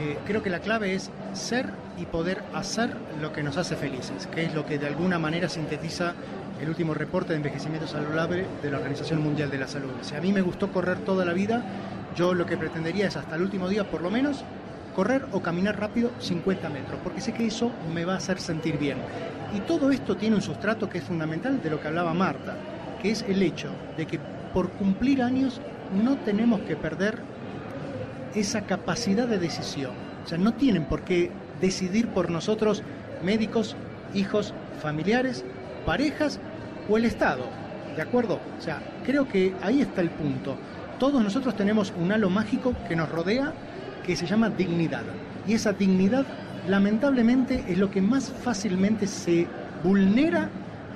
eh, creo que la clave es ser y poder hacer lo que nos hace felices, que es lo que de alguna manera sintetiza el último reporte de envejecimiento saludable de la Organización Mundial de la Salud. Si a mí me gustó correr toda la vida, yo lo que pretendería es hasta el último día, por lo menos, correr o caminar rápido 50 metros, porque sé que eso me va a hacer sentir bien. Y todo esto tiene un sustrato que es fundamental de lo que hablaba Marta, que es el hecho de que por cumplir años no tenemos que perder esa capacidad de decisión. O sea, no tienen por qué decidir por nosotros médicos hijos, familiares, parejas o el Estado. ¿De acuerdo? O sea, creo que ahí está el punto. Todos nosotros tenemos un halo mágico que nos rodea que se llama dignidad. Y esa dignidad, lamentablemente, es lo que más fácilmente se vulnera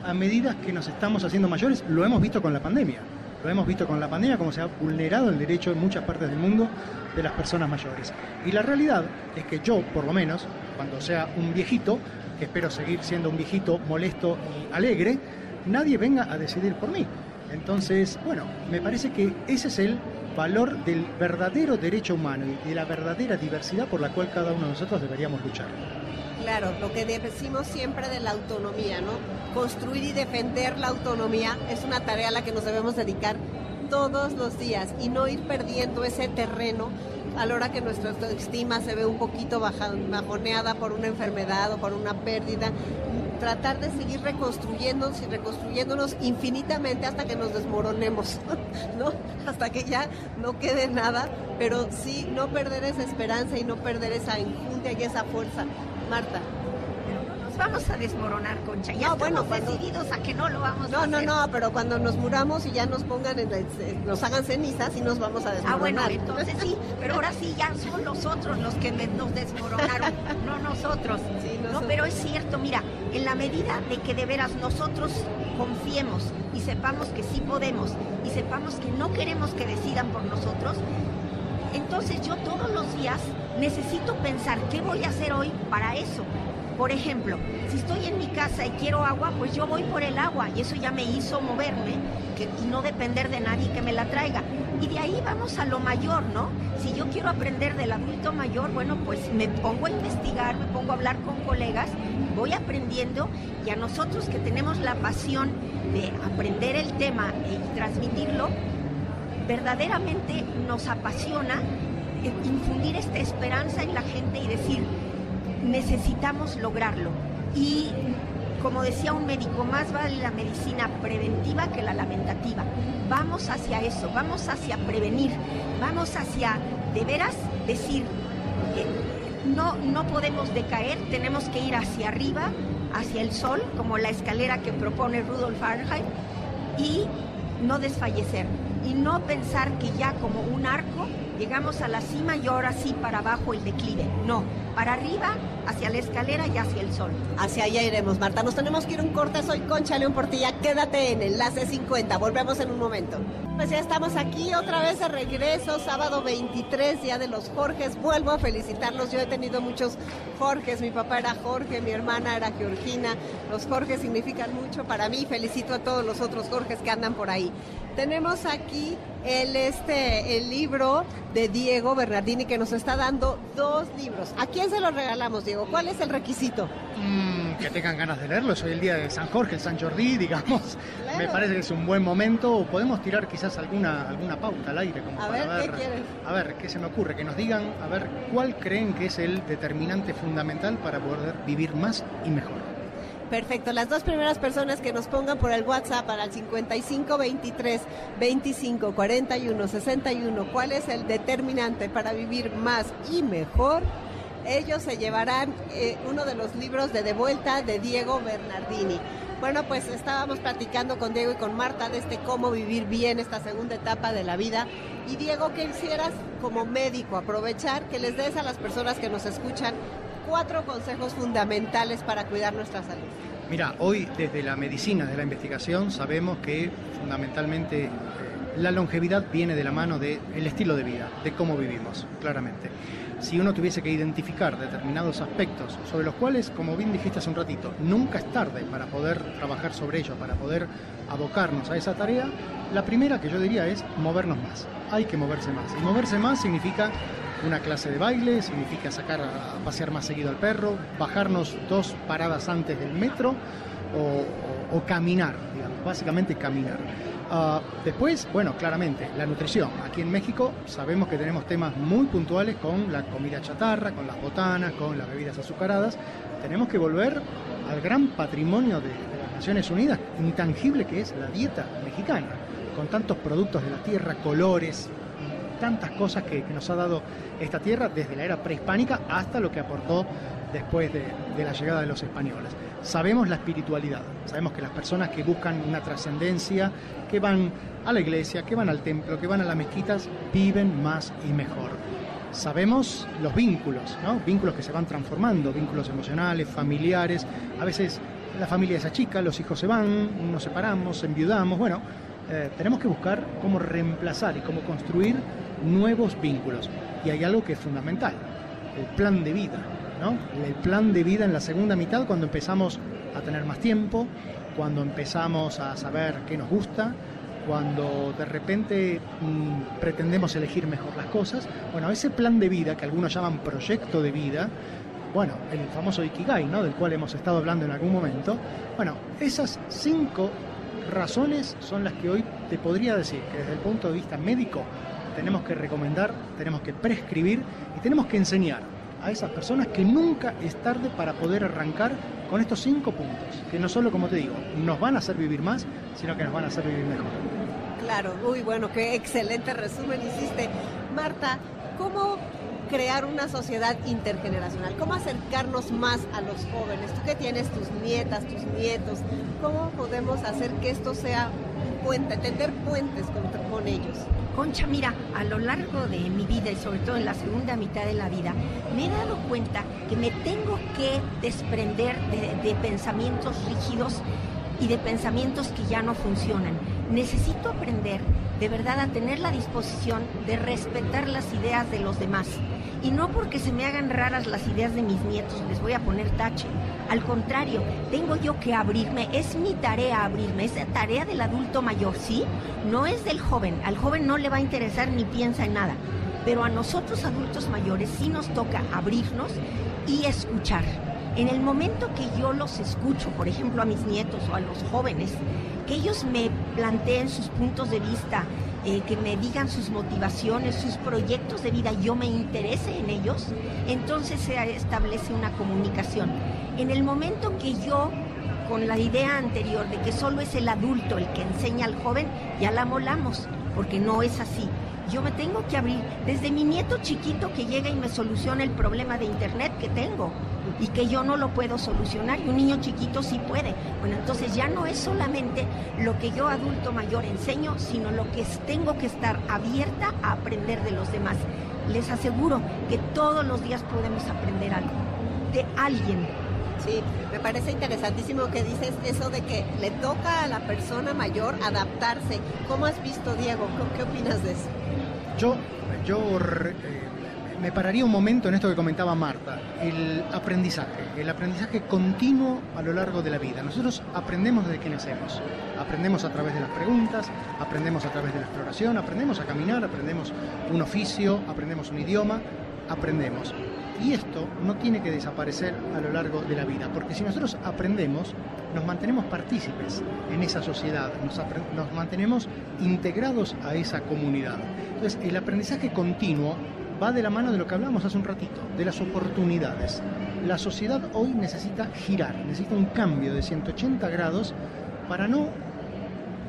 a medida que nos estamos haciendo mayores. Lo hemos visto con la pandemia. Lo hemos visto con la pandemia, como se ha vulnerado el derecho en muchas partes del mundo de las personas mayores. Y la realidad es que yo, por lo menos, cuando sea un viejito, que espero seguir siendo un viejito molesto y alegre, nadie venga a decidir por mí. Entonces, bueno, me parece que ese es el valor del verdadero derecho humano y de la verdadera diversidad por la cual cada uno de nosotros deberíamos luchar. Claro, lo que decimos siempre de la autonomía, ¿no? Construir y defender la autonomía es una tarea a la que nos debemos dedicar todos los días y no ir perdiendo ese terreno a la hora que nuestra autoestima se ve un poquito bajoneada por una enfermedad o por una pérdida, tratar de seguir reconstruyéndonos y reconstruyéndonos infinitamente hasta que nos desmoronemos, [LAUGHS] ¿no? Hasta que ya no quede nada, pero sí no perder esa esperanza y no perder esa enjundia y esa fuerza. Marta vamos a desmoronar, Concha. Ya no, estamos bueno, decididos a que no lo vamos no, a hacer. No, no, no, pero cuando nos muramos y ya nos pongan, en nos hagan cenizas y nos vamos a desmoronar. Ah, bueno, [LAUGHS] entonces sí, pero ahora sí ya son los otros los que nos desmoronaron, no nosotros. No, pero es cierto, mira, en la medida de que de veras nosotros confiemos y sepamos que sí podemos y sepamos que no queremos que decidan por nosotros, entonces yo todos los días necesito pensar qué voy a hacer hoy para eso. Por ejemplo, si estoy en mi casa y quiero agua, pues yo voy por el agua y eso ya me hizo moverme y no depender de nadie que me la traiga. Y de ahí vamos a lo mayor, ¿no? Si yo quiero aprender del adulto mayor, bueno, pues me pongo a investigar, me pongo a hablar con colegas, voy aprendiendo y a nosotros que tenemos la pasión de aprender el tema y transmitirlo, verdaderamente nos apasiona infundir esta esperanza en la gente y decir, necesitamos lograrlo. Y como decía un médico, más vale la medicina preventiva que la lamentativa. Vamos hacia eso, vamos hacia prevenir, vamos hacia de veras decir, eh, no, no podemos decaer, tenemos que ir hacia arriba, hacia el sol, como la escalera que propone Rudolf Fahrenheit, y no desfallecer, y no pensar que ya como un arco llegamos a la cima y ahora sí para abajo el declive. No, para arriba, hacia la escalera y hacia el sol. Hacia allá iremos, Marta. Nos tenemos que ir un corte. Soy Concha León Portilla. Quédate en Enlace 50. Volvemos en un momento. Pues ya estamos aquí otra vez de regreso, sábado 23, Día de los Jorges. Vuelvo a felicitarlos. Yo he tenido muchos Jorges. Mi papá era Jorge, mi hermana era Georgina. Los Jorges significan mucho para mí. Felicito a todos los otros Jorges que andan por ahí. Tenemos aquí el, este, el libro de Diego Bernardini que nos está dando dos libros. ¿A quién se los regalamos, Diego? ¿Cuál es el requisito? Mm, que tengan ganas de leerlo. Hoy el día de San Jorge, San Jordi, digamos. Me parece que es un buen momento. Podemos tirar quizás alguna, alguna pauta al aire. Como a ver, ¿qué quieres? A ver, ¿qué se me ocurre? Que nos digan, a ver, ¿cuál creen que es el determinante fundamental para poder vivir más y mejor? Perfecto. Las dos primeras personas que nos pongan por el WhatsApp al 55 23 25 41 61 cuál es el determinante para vivir más y mejor, ellos se llevarán eh, uno de los libros de De Vuelta de Diego Bernardini. Bueno, pues estábamos platicando con Diego y con Marta de este cómo vivir bien esta segunda etapa de la vida. Y Diego, ¿qué hicieras como médico? Aprovechar que les des a las personas que nos escuchan cuatro consejos fundamentales para cuidar nuestra salud. Mira, hoy desde la medicina, de la investigación, sabemos que fundamentalmente eh, la longevidad viene de la mano del estilo de vida, de cómo vivimos, claramente. Si uno tuviese que identificar determinados aspectos sobre los cuales, como bien dijiste hace un ratito, nunca es tarde para poder trabajar sobre ellos, para poder abocarnos a esa tarea, la primera que yo diría es movernos más. Hay que moverse más. Y moverse más significa una clase de baile, significa sacar a pasear más seguido al perro, bajarnos dos paradas antes del metro o, caminar, digamos, básicamente caminar. Ah, después, bueno, claramente, la nutrición. Aquí en México sabemos que tenemos temas muy puntuales con la comida chatarra, con las botanas, con las bebidas azucaradas. Tenemos que volver al gran patrimonio de, de las Naciones Unidas, intangible que es la dieta mexicana, con tantos productos de la tierra, colores, tantas cosas que, que nos ha dado esta tierra, desde la era prehispánica hasta lo que aportó después de, de la llegada de los españoles. Sabemos la espiritualidad, sabemos que las personas que buscan una trascendencia, que van a la iglesia, que van al templo, que van a las mezquitas, viven más y mejor. Sabemos los vínculos, ¿no? Vínculos que se van transformando, vínculos emocionales, familiares. A veces la familia es chica, los hijos se van, nos separamos, enviudamos. Bueno, eh, tenemos que buscar cómo reemplazar y cómo construir nuevos vínculos. Y hay algo que es fundamental, el plan de vida, ¿no? El plan de vida en la segunda mitad cuando empezamos a tener más tiempo, cuando empezamos a saber qué nos gusta, cuando de repente mmm, pretendemos elegir mejor las cosas. Bueno, ese plan de vida que algunos llaman proyecto de vida, bueno, el famoso Ikigai, ¿no? Del cual hemos estado hablando en algún momento. Bueno, esas cinco razones son las que hoy te podría decir que desde el punto de vista médico tenemos que recomendar, tenemos que prescribir y tenemos que enseñar a esas personas que nunca es tarde para poder arrancar con estos cinco puntos, que no solo, como te digo, nos van a hacer vivir más, sino que nos van a hacer vivir mejor. Claro, muy bueno, qué excelente resumen hiciste. Marta, ¿cómo crear una sociedad intergeneracional? ¿Cómo acercarnos más a los jóvenes? Tú que tienes tus nietas, tus nietos, ¿cómo podemos hacer que esto sea puente, tender puentes con, con ellos? Concha, mira, a lo largo de mi vida y sobre todo en la segunda mitad de la vida, me he dado cuenta que me tengo que desprender de, de pensamientos rígidos y de pensamientos que ya no funcionan. Necesito aprender de verdad a tener la disposición de respetar las ideas de los demás. Y no porque se me hagan raras las ideas de mis nietos les voy a poner tache. Al contrario, tengo yo que abrirme, es mi tarea abrirme, es tarea del adulto mayor, ¿sí? No es del joven, al joven no le va a interesar ni piensa en nada. Pero a nosotros adultos mayores sí nos toca abrirnos y escuchar. En el momento que yo los escucho, por ejemplo a mis nietos o a los jóvenes, que ellos me planteen sus puntos de vista, eh, que me digan sus motivaciones, sus proyectos de vida, yo me interese en ellos, entonces se establece una comunicación. En el momento que yo, con la idea anterior de que solo es el adulto el que enseña al joven, ya la molamos, porque no es así. Yo me tengo que abrir desde mi nieto chiquito que llega y me soluciona el problema de internet que tengo y que yo no lo puedo solucionar y un niño chiquito sí puede. Bueno, entonces ya no es solamente lo que yo adulto mayor enseño, sino lo que tengo que estar abierta a aprender de los demás. Les aseguro que todos los días podemos aprender algo de alguien. Sí, me parece interesantísimo que dices eso de que le toca a la persona mayor adaptarse. ¿Cómo has visto, Diego? ¿Qué opinas de eso? Yo, yo eh, me pararía un momento en esto que comentaba Marta, el aprendizaje, el aprendizaje continuo a lo largo de la vida. Nosotros aprendemos desde que nacemos, aprendemos a través de las preguntas, aprendemos a través de la exploración, aprendemos a caminar, aprendemos un oficio, aprendemos un idioma, aprendemos. Y esto no tiene que desaparecer a lo largo de la vida, porque si nosotros aprendemos, nos mantenemos partícipes en esa sociedad, nos, nos mantenemos integrados a esa comunidad. Entonces, el aprendizaje continuo va de la mano de lo que hablamos hace un ratito, de las oportunidades. La sociedad hoy necesita girar, necesita un cambio de 180 grados para no,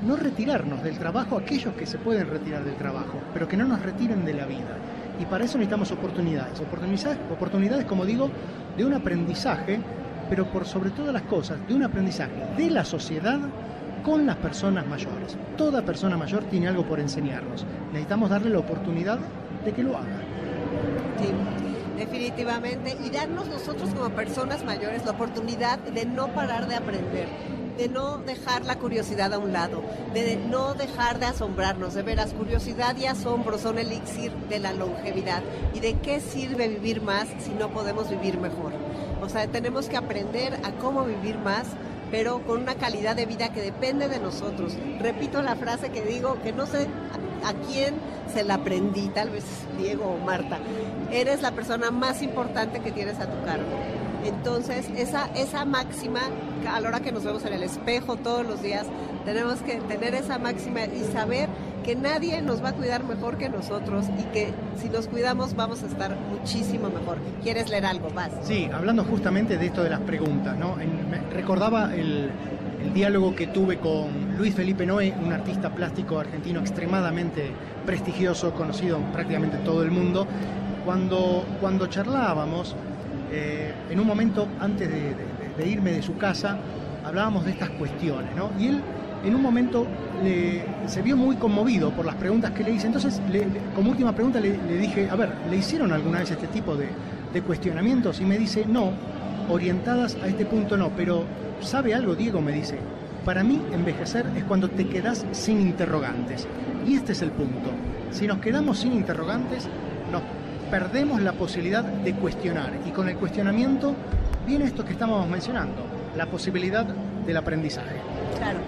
no retirarnos del trabajo aquellos que se pueden retirar del trabajo, pero que no nos retiren de la vida. Y para eso necesitamos oportunidades, oportunidades, oportunidades como digo, de un aprendizaje, pero por sobre todas las cosas, de un aprendizaje de la sociedad con las personas mayores. Toda persona mayor tiene algo por enseñarnos. Necesitamos darle la oportunidad de que lo haga. Sí, definitivamente. Y darnos nosotros como personas mayores la oportunidad de no parar de aprender, de no dejar la curiosidad a un lado, de no dejar de asombrarnos. De veras, curiosidad y asombro son el elixir de la longevidad. ¿Y de qué sirve vivir más si no podemos vivir mejor? O sea, tenemos que aprender a cómo vivir más pero con una calidad de vida que depende de nosotros. Repito la frase que digo, que no sé a quién se la aprendí, tal vez Diego o Marta. Eres la persona más importante que tienes a tu cargo. Entonces, esa, esa máxima, a la hora que nos vemos en el espejo todos los días, tenemos que tener esa máxima y saber que nadie nos va a cuidar mejor que nosotros y que si nos cuidamos vamos a estar muchísimo mejor. ¿Quieres leer algo más? Sí, hablando justamente de esto de las preguntas, ¿no? En, recordaba el, el diálogo que tuve con Luis Felipe Noé, un artista plástico argentino extremadamente prestigioso, conocido prácticamente en todo el mundo. Cuando, cuando charlábamos, eh, en un momento antes de, irme de su casa, hablábamos de estas cuestiones, ¿no? Y él en un momento se vio muy conmovido por las preguntas que le hice. Entonces, como última pregunta le, dije, a ver, ¿le hicieron alguna vez este tipo de cuestionamientos? Y me dice, no, orientadas a este punto no, pero ¿sabe algo, Diego? Me dice, para mí envejecer es cuando te quedas sin interrogantes. Y este es el punto. Si nos quedamos sin interrogantes, nos perdemos la posibilidad de cuestionar. Y con el cuestionamiento viene esto que estábamos mencionando, la posibilidad del aprendizaje. Claro.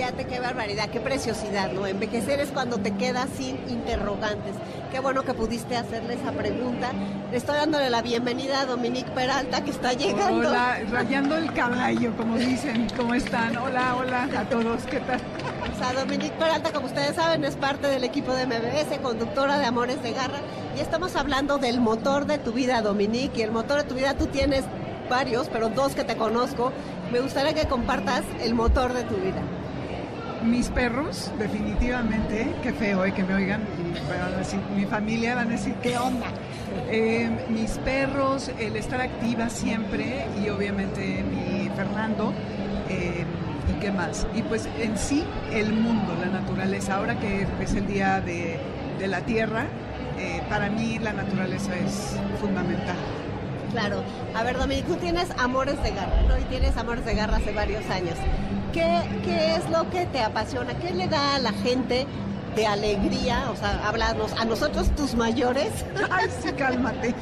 Fíjate qué barbaridad, qué preciosidad, ¿no? Envejecer es cuando te quedas sin interrogantes. Qué bueno que pudiste hacerle esa pregunta. Le estoy dándole la bienvenida a Dominique Peralta que está llegando. Hola, rayando el caballo, como dicen. ¿Cómo están? Hola, hola a todos, ¿qué tal? O sea, Dominique Peralta, como ustedes saben, es parte del equipo de MBS, conductora de Amores de Garra. Y estamos hablando del motor de tu vida, Dominique. Y el motor de tu vida tú tienes varios, pero dos que te conozco. Me gustaría que compartas el motor de tu vida mis perros, definitivamente, qué feo eh, que me oigan, y mi familia van a decir, ¿qué onda? Eh, mis perros, el estar activa siempre y obviamente mi Fernando. Eh, ¿Y qué más? Y pues en sí el mundo, la naturaleza. Ahora que es el día de, de la tierra, para mí la naturaleza es fundamental. Claro. A ver, Dominique, tú tienes Amores de Garra, ¿no? Y tienes Amores de Garra hace varios años. ¿Qué, ¿Qué es lo que te apasiona? ¿Qué le da a la gente de alegría, o sea, háblanos a nosotros tus mayores. [LAUGHS] Ay, sí, cálmate.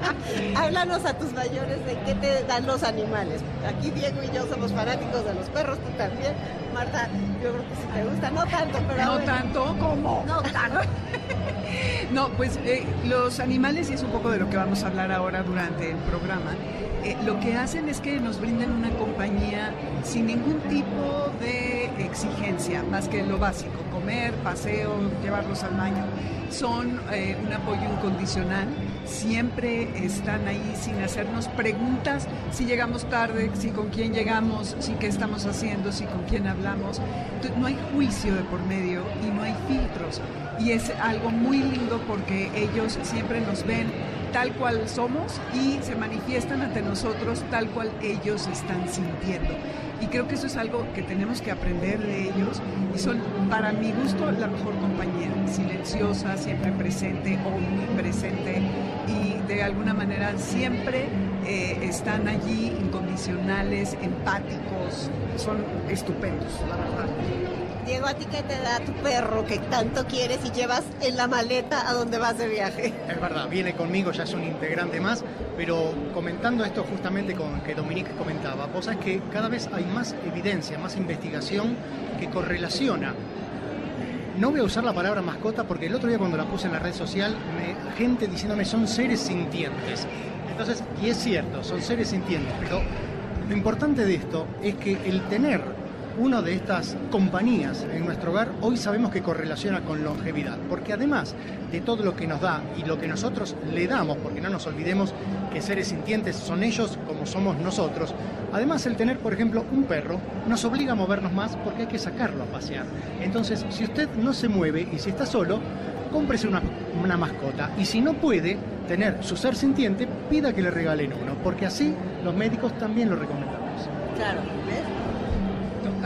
[LAUGHS] háblanos a tus mayores de qué te dan los animales. Aquí Diego y yo somos fanáticos de los perros, tú también. Marta, yo creo que sí te gusta, no tanto, pero... No tanto, ¿cómo? No tanto. [LAUGHS] [LAUGHS] no, pues eh, los animales, y es un poco de lo que vamos a hablar ahora durante el programa, eh, lo que hacen es que nos brindan una compañía sin ningún tipo de exigencia, más que lo básico, comer, paseo, llevarlos al baño. Son eh, un apoyo incondicional, siempre están ahí sin hacernos preguntas si llegamos tarde, si con quién llegamos, si qué estamos haciendo, si con quién hablamos. No hay juicio de por medio y no hay filtros. Y es algo muy lindo porque ellos siempre nos ven tal cual somos y se manifiestan ante nosotros tal cual ellos están sintiendo. Y creo que eso es algo que tenemos que aprender de ellos y son, para mi gusto, la mejor compañía, silenciosa, siempre presente, omnipresente y de alguna manera siempre eh, están allí incondicionales, empáticos, son estupendos, la verdad. Diego, ¿a ti qué te da tu perro que tanto quieres y llevas en la maleta a donde vas de viaje? Es verdad, viene conmigo, ya es un integrante más, pero comentando esto justamente con que Dominique comentaba, vos sabés que cada vez hay más evidencia, más investigación que correlaciona no voy a usar la palabra mascota porque el otro día cuando la puse en la red social, gente diciéndome son seres sintientes. Entonces, y es cierto, son seres sintientes, pero lo importante de esto es que el tener una de estas compañías en nuestro hogar hoy sabemos que correlaciona con longevidad, porque además de todo lo que nos da y lo que nosotros le damos, porque no nos olvidemos que seres sintientes son ellos como somos nosotros, además el tener, por ejemplo, un perro nos obliga a movernos más porque hay que sacarlo a pasear. Entonces, si usted no se mueve y si está solo, cómprese una, una mascota y si no puede tener su ser sintiente, pida que le regalen uno, porque así los médicos también lo recomendamos. Claro, ¿ves?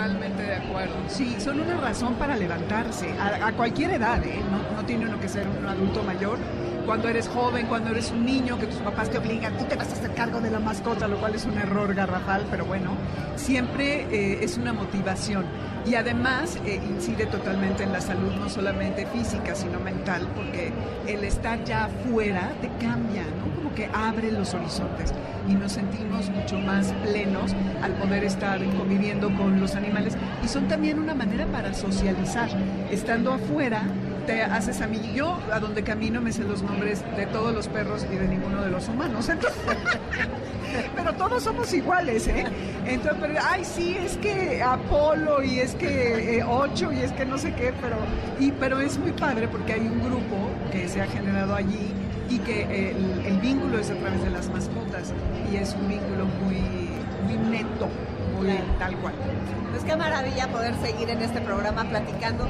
Totalmente de acuerdo. Sí, son una razón para levantarse, a, cualquier edad, ¿eh? no, no tiene uno que ser un adulto mayor. Cuando eres joven, cuando eres un niño, que tus papás te obligan, tú te vas a hacer cargo de la mascota, lo cual es un error garrafal, pero bueno, siempre eh, es una motivación. Y además eh, incide totalmente en la salud, no solamente física, sino mental, porque el estar ya afuera te cambia, ¿no? Como que abre los horizontes y nos sentimos mucho más plenos al poder estar conviviendo con los animales. Y son también una manera para socializar. Estando afuera, te haces a mí. Yo, a donde camino, me sé los nombres de todos los perros y de ninguno de los humanos. [LAUGHS] pero todos somos iguales, ¿eh? Entonces, pero, ay, sí, es que Apolo y es que eh, Ocho y es que no sé qué, pero, y, pero es muy padre porque hay un grupo que se ha generado allí y que el, el vínculo es a través de las mascotas y es un vínculo muy, muy neto, muy tal cual. Pues qué maravilla poder seguir en este programa platicando.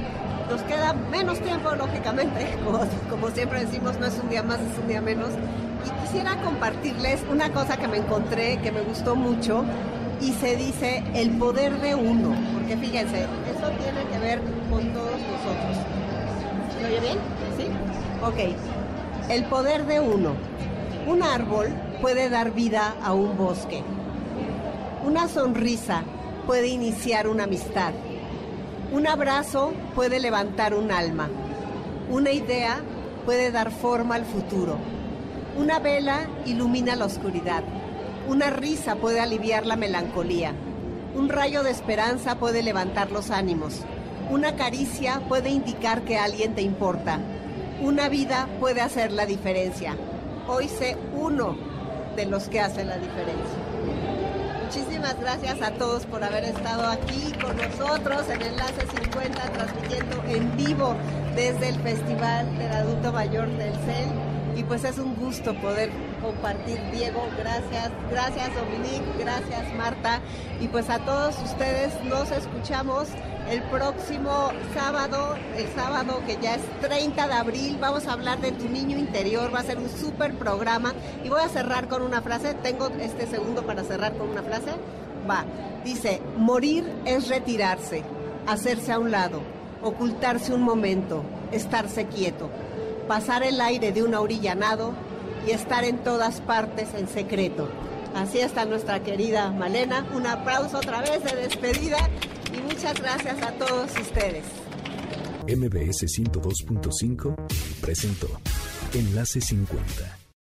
Nos queda menos tiempo, lógicamente, [LAUGHS] como, siempre decimos, no es un día más, es un día menos. Y quisiera compartirles una cosa que me encontré, que me gustó mucho, y se dice el poder de uno, porque fíjense, eso tiene que ver con todos nosotros. ¿Se oye bien? ¿Sí? Ok. El poder de uno. Un árbol puede dar vida a un bosque. Una sonrisa puede iniciar una amistad. Un abrazo puede levantar un alma. Una idea puede dar forma al futuro. Una vela ilumina la oscuridad. Una risa puede aliviar la melancolía. Un rayo de esperanza puede levantar los ánimos. Una caricia puede indicar que alguien te importa. Una vida puede hacer la diferencia. Hoy sé uno de los que hacen la diferencia. Muchísimas gracias a todos por haber estado aquí con nosotros en Enlace 50, transmitiendo en vivo desde el Festival del Adulto Mayor del CEL. Y pues es un gusto poder compartir, Diego, gracias, gracias Dominique, gracias Marta. Y pues a todos ustedes nos escuchamos el próximo sábado, el sábado que ya es 30 de abril, vamos a hablar de tu niño interior, va a ser un súper programa y voy a cerrar con una frase, tengo este segundo para cerrar con una frase, va, dice, morir es retirarse, hacerse a un lado, ocultarse un momento, estarse quieto, pasar el aire de una orilla a nado y estar en todas partes en secreto. Así está nuestra querida Malena. Un aplauso otra vez de despedida y muchas gracias a todos ustedes. MBS 102.5 presentó Enlace 50